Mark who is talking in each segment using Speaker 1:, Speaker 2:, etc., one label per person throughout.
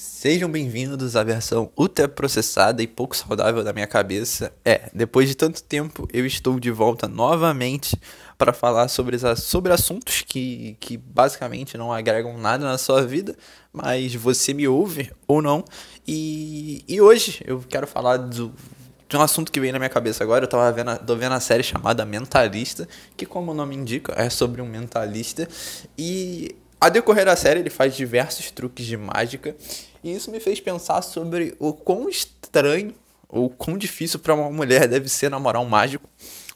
Speaker 1: Sejam bem-vindos à versão ultraprocessada e pouco saudável da minha cabeça. É, depois de tanto tempo, eu estou de volta novamente para falar sobre, sobre assuntos que, que basicamente não agregam nada na sua vida, mas você me ouve ou não. E, e hoje eu quero falar do, de um assunto que veio na minha cabeça agora. Eu tava vendo, tô vendo a série chamada Mentalista, que, como o nome indica, é sobre um mentalista. E a decorrer da série, ele faz diversos truques de mágica. E isso me fez pensar sobre o quão estranho ou quão difícil para uma mulher deve ser namorar um mágico.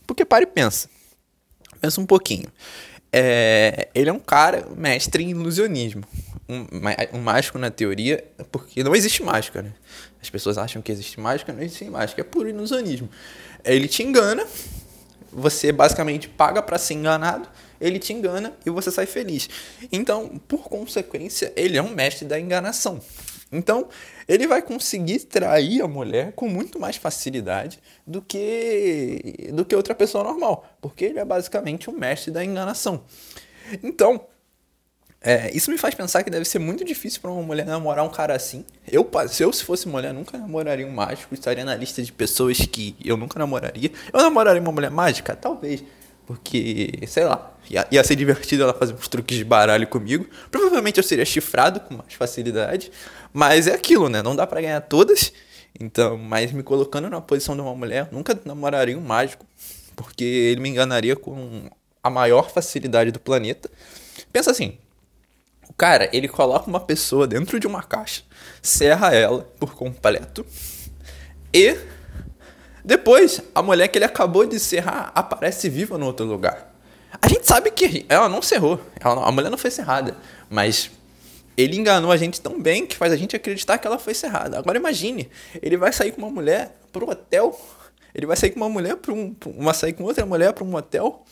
Speaker 1: Porque para e pensa. Pensa um pouquinho. É, ele é um cara mestre em ilusionismo. Um, um mágico na teoria, porque não existe mágica, né? As pessoas acham que existe mágica, não existe mágica, é puro ilusionismo. Ele te engana, você basicamente paga para ser enganado ele te engana e você sai feliz. Então, por consequência, ele é um mestre da enganação. Então, ele vai conseguir trair a mulher com muito mais facilidade do que do que outra pessoa normal, porque ele é basicamente um mestre da enganação. Então, é, isso me faz pensar que deve ser muito difícil para uma mulher namorar um cara assim. Eu, se eu se fosse mulher, nunca namoraria um mágico, estaria na lista de pessoas que eu nunca namoraria. Eu namoraria uma mulher mágica? Talvez. Porque, sei lá, ia, ia ser divertido ela fazer uns truques de baralho comigo. Provavelmente eu seria chifrado com mais facilidade. Mas é aquilo, né? Não dá para ganhar todas. Então, mas me colocando na posição de uma mulher, nunca namoraria um mágico. Porque ele me enganaria com a maior facilidade do planeta. Pensa assim, o cara, ele coloca uma pessoa dentro de uma caixa, serra ela por completo e depois, a mulher que ele acabou de serrar aparece viva no outro lugar. A gente sabe que ela não serrou, ela, a mulher não foi serrada, mas ele enganou a gente tão bem que faz a gente acreditar que ela foi serrada. Agora imagine, ele vai sair com uma mulher pro hotel, ele vai sair com uma mulher para um, uma sair com outra mulher para um hotel.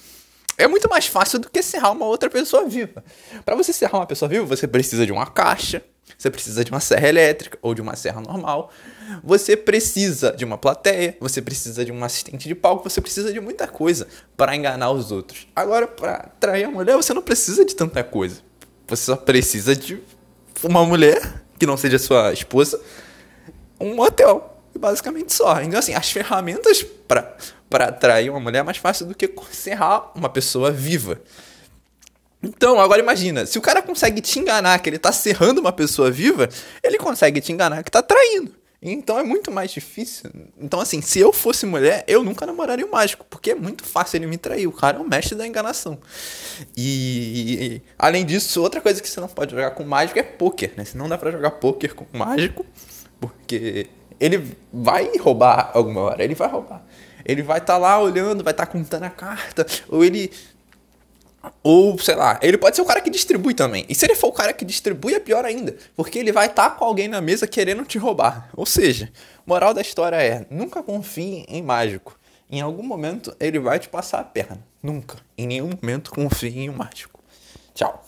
Speaker 1: É muito mais fácil do que serrar uma outra pessoa viva. Para você serrar uma pessoa viva, você precisa de uma caixa, você precisa de uma serra elétrica ou de uma serra normal. Você precisa de uma plateia, você precisa de um assistente de palco, você precisa de muita coisa para enganar os outros. Agora, para trair a mulher, você não precisa de tanta coisa. Você só precisa de uma mulher que não seja sua esposa, um hotel, basicamente só. Então, assim, as ferramentas para para atrair uma mulher é mais fácil do que serrar uma pessoa viva. Então, agora imagina, se o cara consegue te enganar que ele tá serrando uma pessoa viva, ele consegue te enganar que tá traindo. Então é muito mais difícil. Então, assim, se eu fosse mulher, eu nunca namoraria o mágico, porque é muito fácil ele me trair. O cara é o mestre da enganação. E, além disso, outra coisa que você não pode jogar com mágico é poker, né? Se não dá pra jogar poker com mágico, porque ele vai roubar alguma hora, ele vai roubar. Ele vai estar tá lá olhando, vai estar tá contando a carta, ou ele ou, sei lá, ele pode ser o cara que distribui também. E se ele for o cara que distribui, é pior ainda. Porque ele vai estar tá com alguém na mesa querendo te roubar. Ou seja, moral da história é: nunca confie em mágico. Em algum momento ele vai te passar a perna. Nunca. Em nenhum momento confie em um mágico. Tchau.